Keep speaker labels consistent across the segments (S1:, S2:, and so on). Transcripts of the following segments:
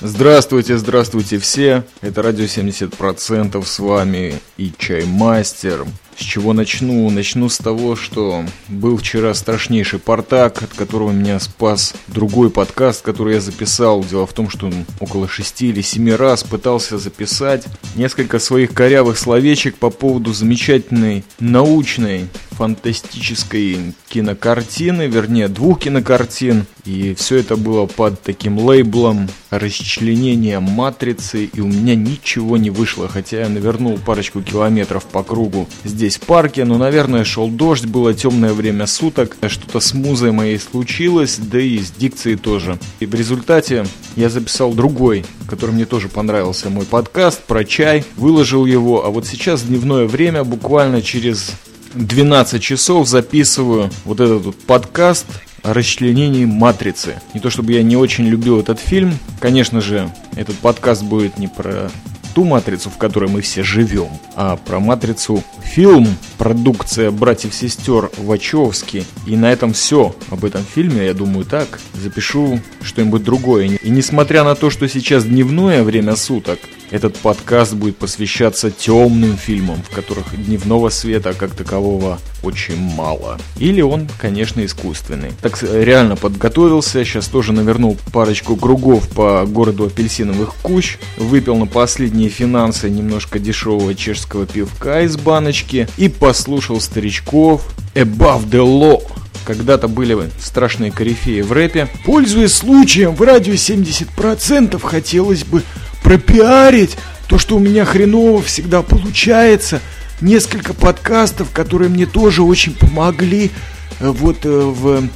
S1: Здравствуйте, здравствуйте все. Это радио 70% с вами и Чаймастер. С чего начну? Начну с того, что был вчера страшнейший портак, от которого меня спас другой подкаст, который я записал. Дело в том, что около шести или семи раз пытался записать несколько своих корявых словечек по поводу замечательной научной фантастической кинокартины, вернее двух кинокартин. И все это было под таким лейблом расчленения матрицы, и у меня ничего не вышло, хотя я навернул парочку километров по кругу здесь в парке, но, наверное, шел дождь, было темное время суток, что-то с музой моей случилось, да и с дикцией тоже. И в результате я записал другой, который мне тоже понравился, мой подкаст про чай, выложил его, а вот сейчас дневное время, буквально через 12 часов записываю вот этот вот подкаст о расчленении матрицы. Не то чтобы я не очень любил этот фильм, конечно же, этот подкаст будет не про ту матрицу, в которой мы все живем, а про матрицу фильм, продукция братьев-сестер Вачовски. И на этом все об этом фильме, я думаю, так. Запишу что-нибудь другое. И несмотря на то, что сейчас дневное время суток, этот подкаст будет посвящаться темным фильмам, в которых дневного света как такового очень мало. Или он, конечно, искусственный. Так реально подготовился, сейчас тоже навернул парочку кругов по городу апельсиновых кущ, выпил на последние финансы немножко дешевого чешского пивка из баночки и послушал старичков Above the Law когда-то были страшные корифеи в рэпе. Пользуясь случаем, в радио 70% хотелось бы пропиарить то, что у меня хреново всегда получается. Несколько подкастов, которые мне тоже очень помогли э, вот э, в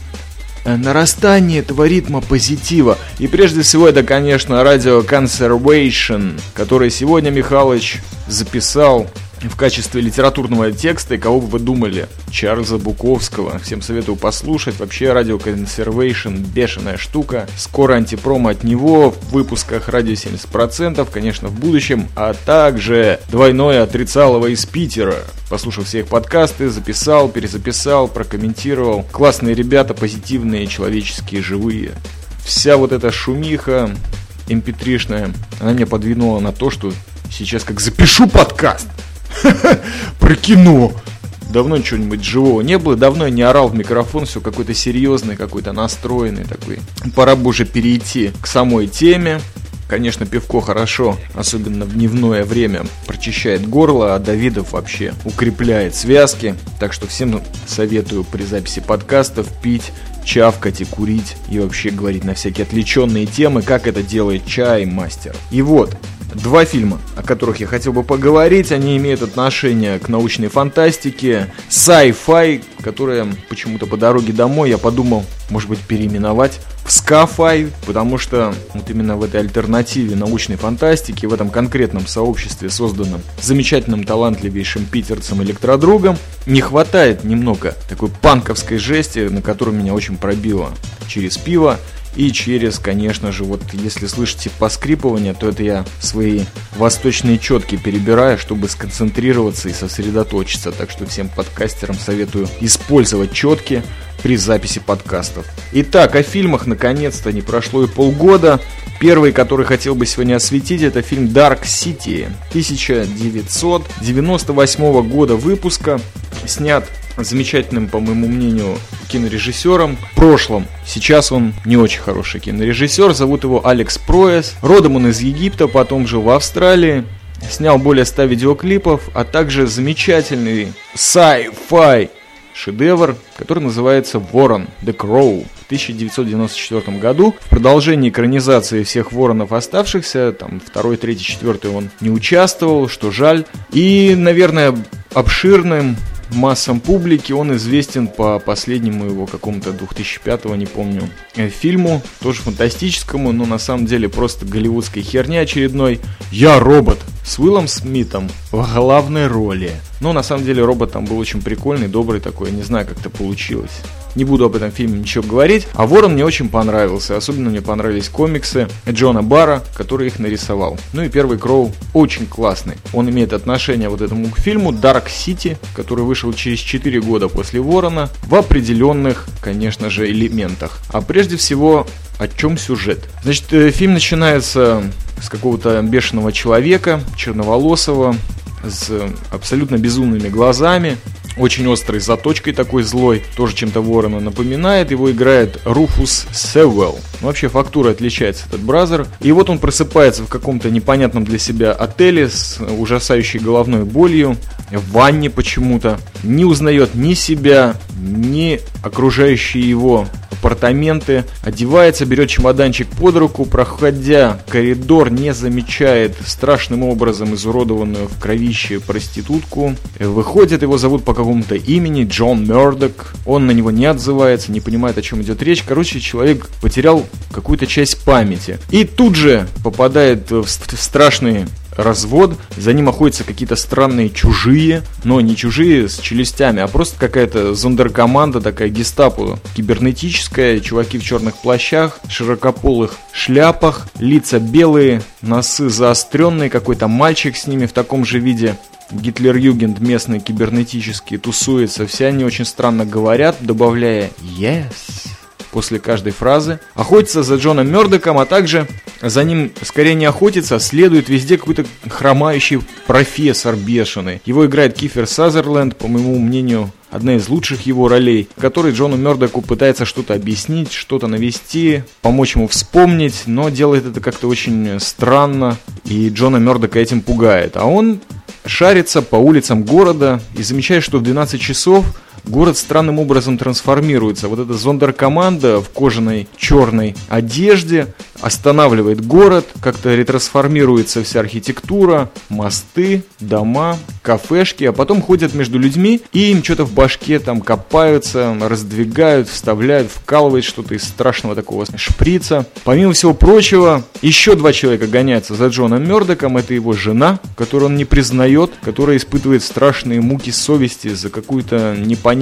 S1: э, нарастании этого ритма позитива. И прежде всего это, конечно, радио Conservation, который сегодня Михалыч записал в качестве литературного текста, и кого бы вы думали? Чарльза Буковского. Всем советую послушать. Вообще, радио Conservation бешеная штука. Скоро антипромо от него в выпусках радио 70%, конечно, в будущем, а также двойное отрицалово из Питера. Послушал все их подкасты, записал, перезаписал, прокомментировал. Классные ребята, позитивные, человеческие, живые. Вся вот эта шумиха mp3-шная, она меня подвинула на то, что сейчас как запишу подкаст, про кино. Давно чего-нибудь живого не было, давно я не орал в микрофон, все какой-то серьезный, какой-то настроенный такой. Пора бы уже перейти к самой теме. Конечно, пивко хорошо, особенно в дневное время, прочищает горло, а Давидов вообще укрепляет связки. Так что всем советую при записи подкастов пить чавкать и курить и вообще говорить на всякие отвлеченные темы, как это делает чай мастер. И вот, Два фильма, о которых я хотел бы поговорить, они имеют отношение к научной фантастике, sci-fi, которые почему-то по дороге домой я подумал, может быть, переименовать в Sci-Fi, потому что вот именно в этой альтернативе научной фантастики, в этом конкретном сообществе, созданном замечательным талантливейшим питерцем электродругом, не хватает немного такой панковской жести, на которую меня очень пробило через пиво и через, конечно же, вот если слышите поскрипывание, то это я свои восточные четки перебираю, чтобы сконцентрироваться и сосредоточиться. Так что всем подкастерам советую использовать четки при записи подкастов. Итак, о фильмах наконец-то не прошло и полгода. Первый, который хотел бы сегодня осветить, это фильм Dark City 1998 года выпуска. Снят замечательным, по моему мнению, кинорежиссером в прошлом. Сейчас он не очень хороший кинорежиссер, зовут его Алекс Проэс. Родом он из Египта, потом жил в Австралии. Снял более 100 видеоклипов, а также замечательный sci-fi шедевр, который называется «Ворон» The Crow в 1994 году. В продолжении экранизации всех воронов оставшихся, там второй, третий, четвертый он не участвовал, что жаль. И, наверное, обширным массам публики. Он известен по последнему его какому-то 2005 не помню, э, фильму, тоже фантастическому, но на самом деле просто голливудской херни очередной. «Я робот» с Уиллом Смитом в главной роли. Но на самом деле робот там был очень прикольный, добрый такой, не знаю, как это получилось. Не буду об этом фильме ничего говорить. А Ворон мне очень понравился. Особенно мне понравились комиксы Джона Бара, который их нарисовал. Ну и первый Кроу очень классный. Он имеет отношение вот этому фильму Dark City, который вышел через 4 года после Ворона, в определенных, конечно же, элементах. А прежде всего, о чем сюжет? Значит, э, фильм начинается с какого-то бешеного человека, черноволосого, с абсолютно безумными глазами, очень острой заточкой такой злой, тоже чем-то Ворона напоминает. Его играет Руфус Севелл. Ну, вообще фактура отличается этот бразер. И вот он просыпается в каком-то непонятном для себя отеле с ужасающей головной болью, в ванне почему-то. Не узнает ни себя, ни окружающие его апартаменты, одевается, берет чемоданчик под руку, проходя коридор, не замечает страшным образом изуродованную в кровище проститутку. Выходит, его зовут по какому-то имени, Джон Мердок. Он на него не отзывается, не понимает, о чем идет речь. Короче, человек потерял какую-то часть памяти. И тут же попадает в страшные развод, за ним охотятся какие-то странные чужие, но не чужие с челюстями, а просто какая-то зондеркоманда, такая гестапо кибернетическая, чуваки в черных плащах, широкополых шляпах, лица белые, носы заостренные, какой-то мальчик с ними в таком же виде. Гитлер-Югенд местный кибернетический тусуется, все они очень странно говорят, добавляя «yes» после каждой фразы, охотится за Джоном Мердоком, а также за ним скорее не охотится, а следует везде какой-то хромающий профессор бешеный. Его играет Кифер Сазерленд, по моему мнению, одна из лучших его ролей, в которой Джону Мердоку пытается что-то объяснить, что-то навести, помочь ему вспомнить, но делает это как-то очень странно, и Джона Мердока этим пугает. А он шарится по улицам города и замечает, что в 12 часов город странным образом трансформируется. Вот эта зондеркоманда в кожаной черной одежде останавливает город, как-то ретрансформируется вся архитектура, мосты, дома, кафешки, а потом ходят между людьми и им что-то в башке там копаются, раздвигают, вставляют, вкалывают что-то из страшного такого шприца. Помимо всего прочего, еще два человека гоняются за Джоном Мердоком, это его жена, которую он не признает, которая испытывает страшные муки совести за какую-то непонятную,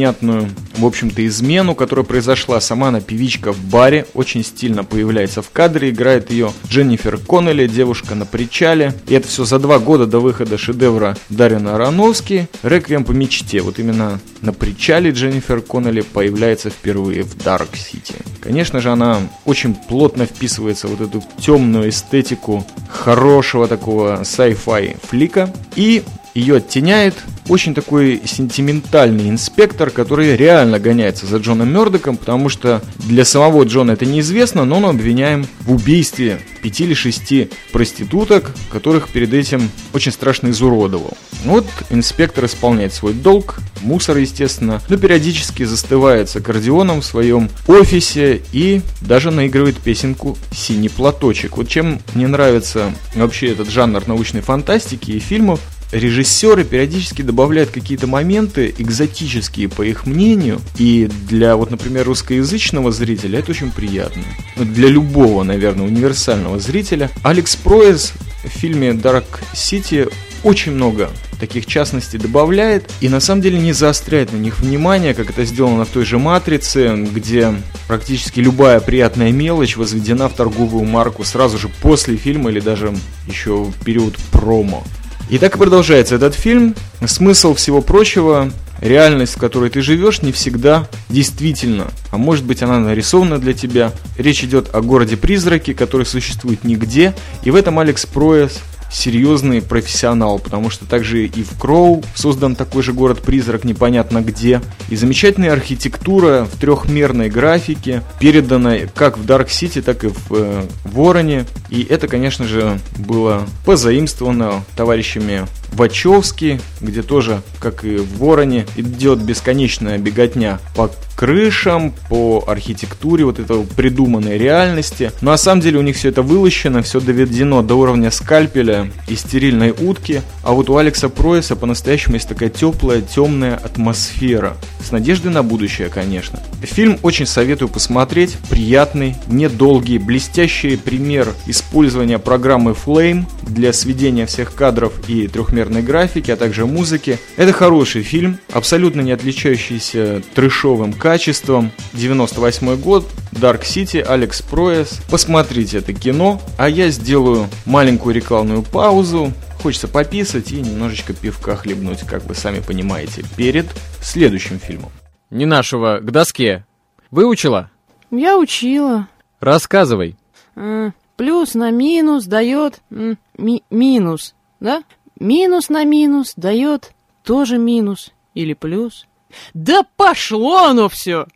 S1: в общем-то, измену, которая произошла. Сама она певичка в баре, очень стильно появляется в кадре, играет ее Дженнифер Коннелли, девушка на причале. И это все за два года до выхода шедевра Дарина Аронофски «Реквием по мечте». Вот именно на причале Дженнифер Коннелли появляется впервые в Dark City. Конечно же, она очень плотно вписывается в вот эту темную эстетику хорошего такого sci-fi флика. И ее оттеняет очень такой сентиментальный инспектор, который реально гоняется за Джоном Мердоком, потому что для самого Джона это неизвестно, но он обвиняем в убийстве пяти или шести проституток, которых перед этим очень страшно изуродовал. Вот инспектор исполняет свой долг, мусор, естественно, но периодически застывает с аккордеоном в своем офисе и даже наигрывает песенку «Синий платочек». Вот чем мне нравится вообще этот жанр научной фантастики и фильмов, режиссеры периодически добавляют какие-то моменты экзотические, по их мнению, и для, вот, например, русскоязычного зрителя это очень приятно. Но для любого, наверное, универсального зрителя Алекс Проэс в фильме Dark City очень много таких частностей добавляет и на самом деле не заостряет на них внимание, как это сделано в той же «Матрице», где практически любая приятная мелочь возведена в торговую марку сразу же после фильма или даже еще в период промо. И так и продолжается этот фильм. Смысл всего прочего, реальность, в которой ты живешь, не всегда действительно. А может быть она нарисована для тебя. Речь идет о городе-призраке, который существует нигде. И в этом Алекс Проэс серьезный профессионал, потому что также и в Кроу создан такой же город-призрак непонятно где. И замечательная архитектура в трехмерной графике передана как в Dark City, так и в э, Вороне. И это, конечно же, было позаимствовано товарищами Вачовски, где тоже, как и в Вороне, идет бесконечная беготня по крышам, по архитектуре, вот это придуманной реальности. Но на самом деле у них все это вылощено, все доведено до уровня скальпеля и стерильной утки. А вот у Алекса Пройса по-настоящему есть такая теплая, темная атмосфера. С надеждой на будущее, конечно. Фильм очень советую посмотреть. Приятный, недолгий, блестящий пример использования программы Flame для сведения всех кадров и трехмерных компьютерной графики, а также музыки. Это хороший фильм, абсолютно не отличающийся трешовым качеством. 98 год, Dark City, Алекс Проэс. Посмотрите это кино, а я сделаю маленькую рекламную паузу. Хочется пописать и немножечко пивка хлебнуть, как вы сами понимаете, перед следующим фильмом.
S2: Не нашего, к доске. Выучила?
S3: Я учила.
S2: Рассказывай.
S3: А, плюс на минус дает ми минус, да? Минус на минус дает тоже минус или плюс. Да пошло оно все!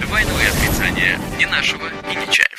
S4: Двойное отрицание не нашего и не чая.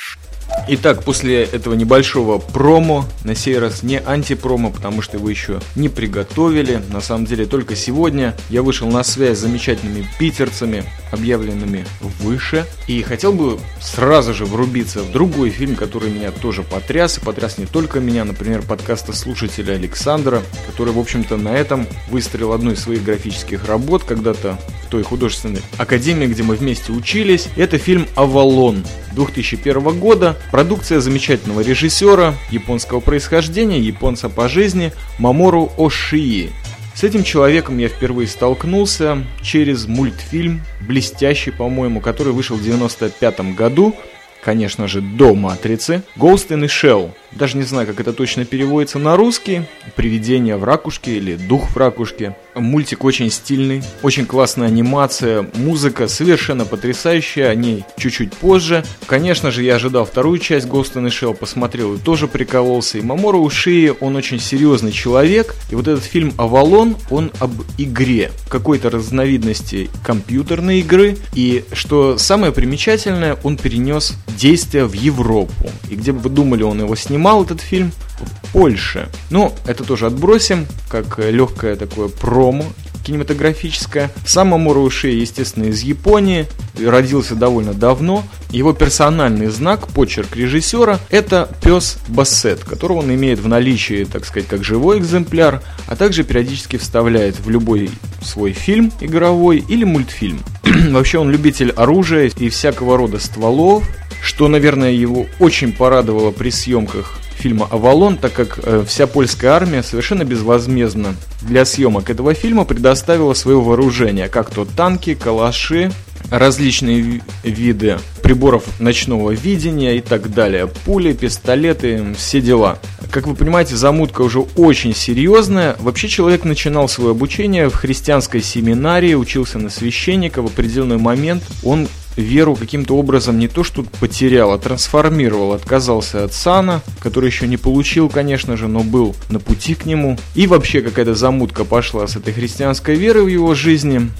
S1: Итак, после этого небольшого промо, на сей раз не антипромо, потому что его еще не приготовили. На самом деле только сегодня я вышел на связь с замечательными питерцами, объявленными выше. И хотел бы сразу же врубиться в другой фильм, который меня тоже потряс. И потряс не только меня, например, подкаста слушателя Александра, который, в общем-то, на этом выстрелил одну из своих графических работ когда-то в той художественной академии, где мы вместе учились. Это фильм «Авалон» 2001 года. Продукция замечательного режиссера японского происхождения, японца по жизни Мамору Ошии. С этим человеком я впервые столкнулся через мультфильм, блестящий, по-моему, который вышел в 95 году, конечно же, до «Матрицы», «Ghost in the Shell». Даже не знаю, как это точно переводится на русский. «Привидение в ракушке» или «Дух в ракушке». Мультик очень стильный, очень классная анимация, музыка совершенно потрясающая, о ней чуть-чуть позже. Конечно же, я ожидал вторую часть Ghost in the Shell, посмотрел и тоже прикололся. И Мамору Ушии, он очень серьезный человек. И вот этот фильм «Авалон», он об игре, какой-то разновидности компьютерной игры. И что самое примечательное, он перенес действие в Европу. И где бы вы думали, он его снимал, этот фильм? В Польше. Ну, это тоже отбросим, как легкое такое промо кинематографическое. Сам Амура Уши, естественно, из Японии, родился довольно давно. Его персональный знак, почерк режиссера, это пес Бассет, которого он имеет в наличии, так сказать, как живой экземпляр, а также периодически вставляет в любой свой фильм игровой или мультфильм. Вообще он любитель оружия и всякого рода стволов, что, наверное, его очень порадовало при съемках фильма «Авалон», так как э, вся польская армия совершенно безвозмездно для съемок этого фильма предоставила свое вооружение, как то танки, калаши, различные виды приборов ночного видения и так далее. Пули, пистолеты, все дела. Как вы понимаете, замутка уже очень серьезная. Вообще человек начинал свое обучение в христианской семинарии, учился на священника. В определенный момент он веру каким-то образом не то что потерял, а трансформировал, отказался от сана, который еще не получил, конечно же, но был на пути к нему. И вообще какая-то замутка пошла с этой христианской верой в его жизни.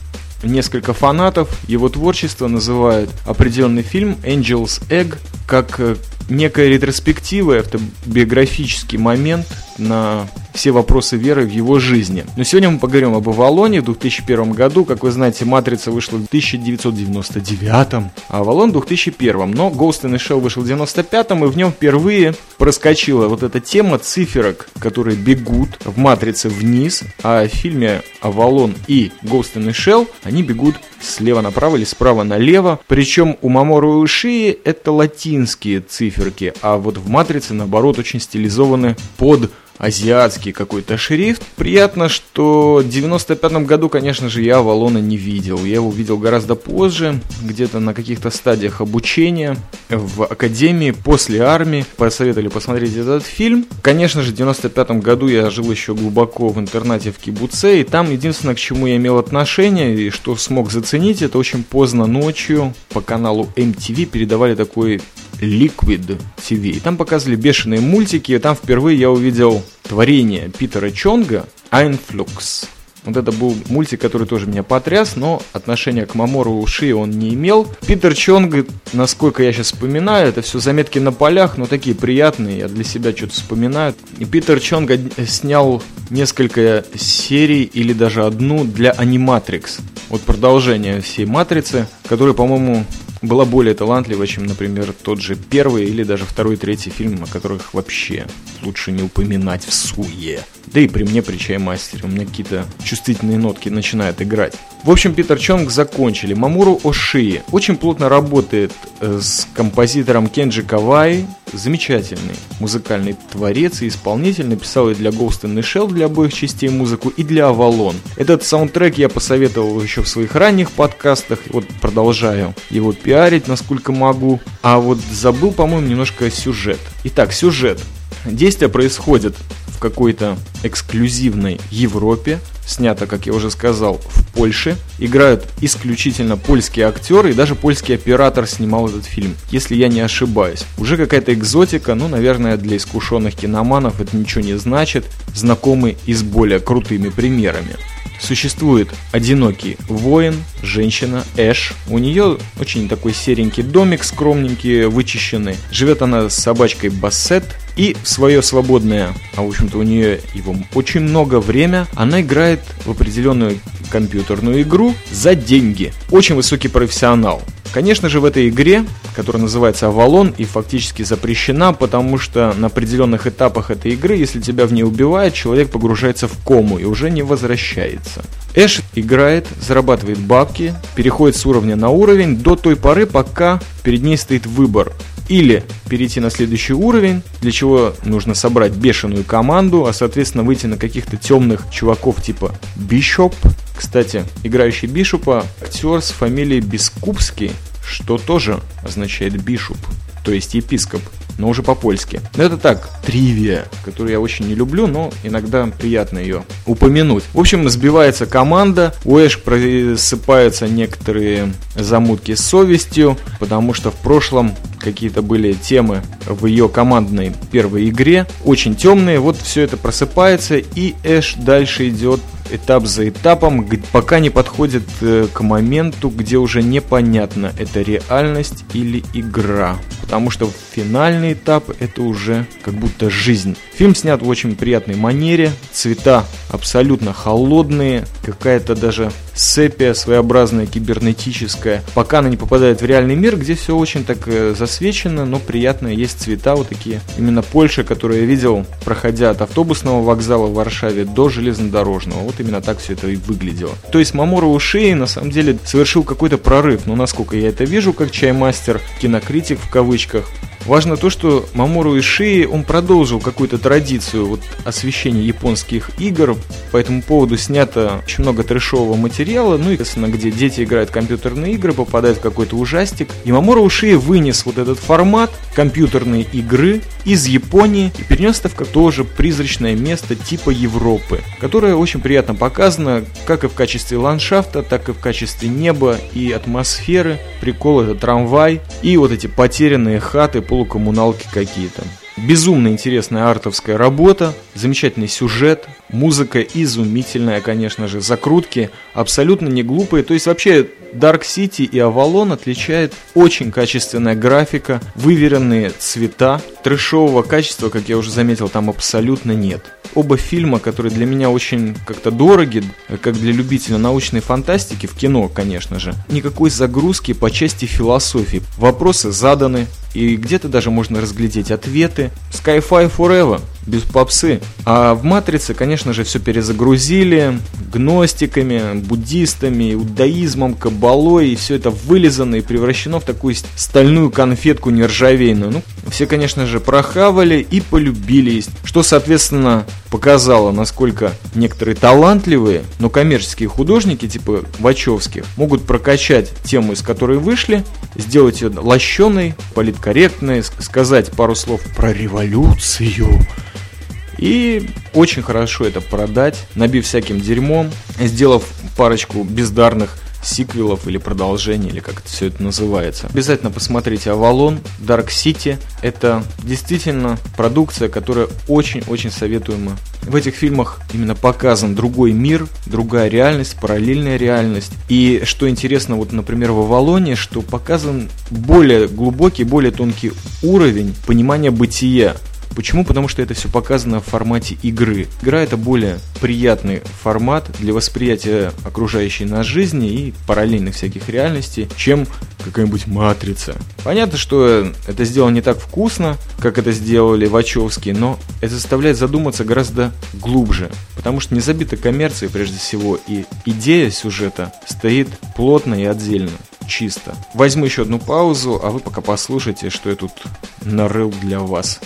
S1: Несколько фанатов его творчества называют определенный фильм Angel's Egg как э, некая ретроспектива, автобиографический момент на все вопросы веры в его жизни. Но сегодня мы поговорим об Авалоне в 2001 году. Как вы знаете, «Матрица» вышла в 1999, а «Авалон» в 2001. Но «Ghost in the Shell» вышел в 95 и в нем впервые проскочила вот эта тема циферок, которые бегут в «Матрице» вниз, а в фильме «Авалон» и «Ghost in the Shell» они бегут слева направо или справа налево. Причем у Мамору и Ушии это латинские циферки, а вот в «Матрице» наоборот очень стилизованы под азиатский какой-то шрифт. Приятно, что в 95 году, конечно же, я Авалона не видел. Я его видел гораздо позже, где-то на каких-то стадиях обучения в академии, после армии. Посоветовали посмотреть этот фильм. Конечно же, в 95 году я жил еще глубоко в интернате в Кибуце, и там единственное, к чему я имел отношение и что смог заценить, это очень поздно ночью по каналу MTV передавали такой Liquid TV. И там показывали бешеные мультики, и там впервые я увидел творение Питера Чонга «Einflux». Вот это был мультик, который тоже меня потряс, но отношения к Мамору Уши он не имел. Питер Чонг, насколько я сейчас вспоминаю, это все заметки на полях, но такие приятные, я для себя что-то вспоминаю. И Питер Чонг снял несколько серий или даже одну для Animatrix. Вот продолжение всей Матрицы, который, по-моему, была более талантлива, чем, например, тот же первый или даже второй, третий фильм, о которых вообще лучше не упоминать в суе. Да и при мне, при чаймастере, у меня какие-то чувствительные нотки начинают играть. В общем, Питер Чонг закончили. Мамуру Ошии очень плотно работает э, с композитором Кенджи Кавай. Замечательный музыкальный творец и исполнитель. Написал и для Ghost in the Shell для обоих частей музыку, и для Avalon. Этот саундтрек я посоветовал еще в своих ранних подкастах. Вот продолжаю его пиарить, насколько могу. А вот забыл, по-моему, немножко сюжет. Итак, сюжет. Действие происходит в какой-то эксклюзивной Европе, снято, как я уже сказал, в Польше. Играют исключительно польские актеры, и даже польский оператор снимал этот фильм, если я не ошибаюсь. Уже какая-то экзотика, ну, наверное, для искушенных киноманов это ничего не значит, знакомы и с более крутыми примерами. Существует одинокий воин, женщина Эш. У нее очень такой серенький домик, скромненький, вычищенный. Живет она с собачкой Бассет. И в свое свободное, а в общем-то у нее его очень много время, она играет в определенную компьютерную игру за деньги. Очень высокий профессионал. Конечно же, в этой игре, которая называется Авалон и фактически запрещена, потому что на определенных этапах этой игры, если тебя в ней убивают, человек погружается в кому и уже не возвращается. Эш играет, зарабатывает бабки, переходит с уровня на уровень до той поры, пока перед ней стоит выбор или перейти на следующий уровень, для чего нужно собрать бешеную команду, а соответственно выйти на каких-то темных чуваков типа Бишоп. Кстати, играющий Бишопа актер с фамилией Бескупский, что тоже означает Бишоп, то есть епископ но уже по-польски. Но это так, тривия, которую я очень не люблю, но иногда приятно ее упомянуть. В общем, сбивается команда, у Эш просыпаются некоторые замутки с совестью, потому что в прошлом какие-то были темы в ее командной первой игре, очень темные, вот все это просыпается, и Эш дальше идет этап за этапом, пока не подходит э, к моменту, где уже непонятно, это реальность или игра. Потому что финальный этап это уже как будто жизнь. Фильм снят в очень приятной манере, цвета абсолютно холодные, какая-то даже сепия своеобразная, кибернетическая, пока она не попадает в реальный мир, где все очень так э, засвечено, но приятно, есть цвета вот такие. Именно Польша, которую я видел, проходя от автобусного вокзала в Варшаве до железнодорожного. Вот именно так все это и выглядело. То есть Мамору Ушей на самом деле совершил какой-то прорыв, но насколько я это вижу, как чаймастер, кинокритик в кавычках, Важно то, что Мамору Ишии, он продолжил какую-то традицию вот, освещения японских игр. По этому поводу снято очень много трешового материала, ну и, естественно, где дети играют в компьютерные игры, попадают в какой-то ужастик. И Мамору Ишии вынес вот этот формат компьютерной игры из Японии и перенес это в тоже призрачное место типа Европы, которое очень приятно показано как и в качестве ландшафта, так и в качестве неба и атмосферы. Прикол это трамвай и вот эти потерянные хаты, полукоммуналки какие-то. Безумно интересная артовская работа, замечательный сюжет, музыка изумительная, конечно же, закрутки абсолютно не глупые. То есть вообще Dark City и Avalon отличает очень качественная графика, выверенные цвета, трэшового качества, как я уже заметил, там абсолютно нет. Оба фильма, которые для меня очень как-то дороги, как для любителя научной фантастики, в кино, конечно же, никакой загрузки по части философии. Вопросы заданы, и где-то даже можно разглядеть ответы. Sky-Fi Forever без попсы. А в «Матрице», конечно же, все перезагрузили гностиками, буддистами, иудаизмом, кабалой, и все это вылизано и превращено в такую стальную конфетку нержавейную. Ну, все, конечно же, прохавали и полюбили, что, соответственно, показало, насколько некоторые талантливые, но коммерческие художники, типа Вачовских, могут прокачать тему, из которой вышли, сделать ее лощеной, политкорректной, сказать пару слов про революцию, и очень хорошо это продать, набив всяким дерьмом, сделав парочку бездарных сиквелов или продолжений, или как это все это называется. Обязательно посмотрите Авалон, Dark City. Это действительно продукция, которая очень-очень советуема. В этих фильмах именно показан другой мир, другая реальность, параллельная реальность. И что интересно, вот, например, в Авалоне, что показан более глубокий, более тонкий уровень понимания бытия Почему? Потому что это все показано в формате игры. Игра это более приятный формат для восприятия окружающей нас жизни и параллельных всяких реальностей, чем какая-нибудь матрица. Понятно, что это сделано не так вкусно, как это сделали Вачовски, но это заставляет задуматься гораздо глубже, потому что не забита коммерцией прежде всего, и идея сюжета стоит плотно и отдельно чисто. Возьму еще одну паузу, а вы пока послушайте, что я тут нарыл для вас.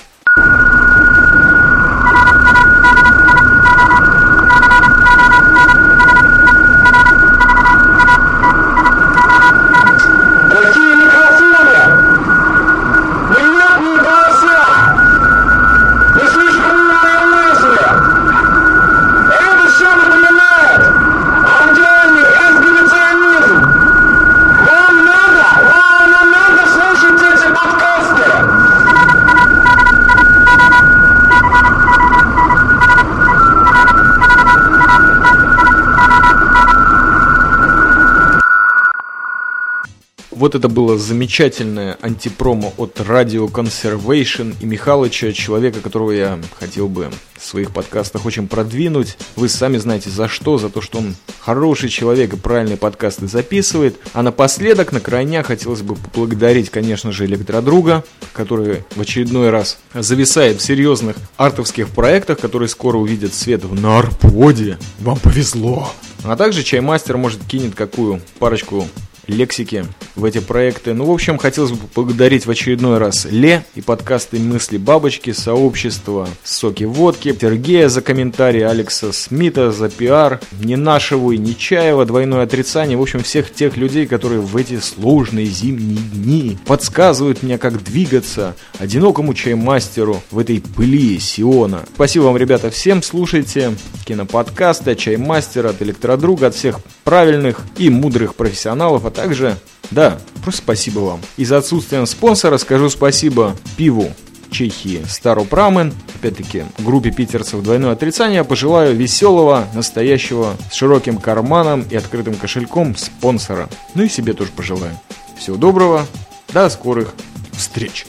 S1: Вот это было замечательное антипромо от Radio Conservation и Михалыча, человека, которого я хотел бы в своих подкастах очень продвинуть. Вы сами знаете за что, за то, что он хороший человек и правильные подкасты записывает. А напоследок, на крайня, хотелось бы поблагодарить, конечно же, Электродруга, который в очередной раз зависает в серьезных артовских проектах, которые скоро увидят свет в Нарподе. Вам повезло! А также Чаймастер, может, кинет какую парочку лексики в эти проекты. Ну, в общем, хотелось бы поблагодарить в очередной раз Ле и подкасты «Мысли бабочки», сообщество «Соки водки», Сергея за комментарий, Алекса Смита за пиар, Ненашеву и Нечаева, двойное отрицание. В общем, всех тех людей, которые в эти сложные зимние дни подсказывают мне, как двигаться одинокому чаймастеру в этой пыли Сиона. Спасибо вам, ребята, всем. Слушайте киноподкасты от Чаймастера, от Электродруга, от всех правильных и мудрых профессионалов, а также, да, просто спасибо вам. И за отсутствием спонсора скажу спасибо пиву Чехии Стару Прамен, опять-таки группе питерцев двойное отрицание, пожелаю веселого, настоящего, с широким карманом и открытым кошельком спонсора. Ну и себе тоже пожелаю. Всего доброго, до скорых встреч!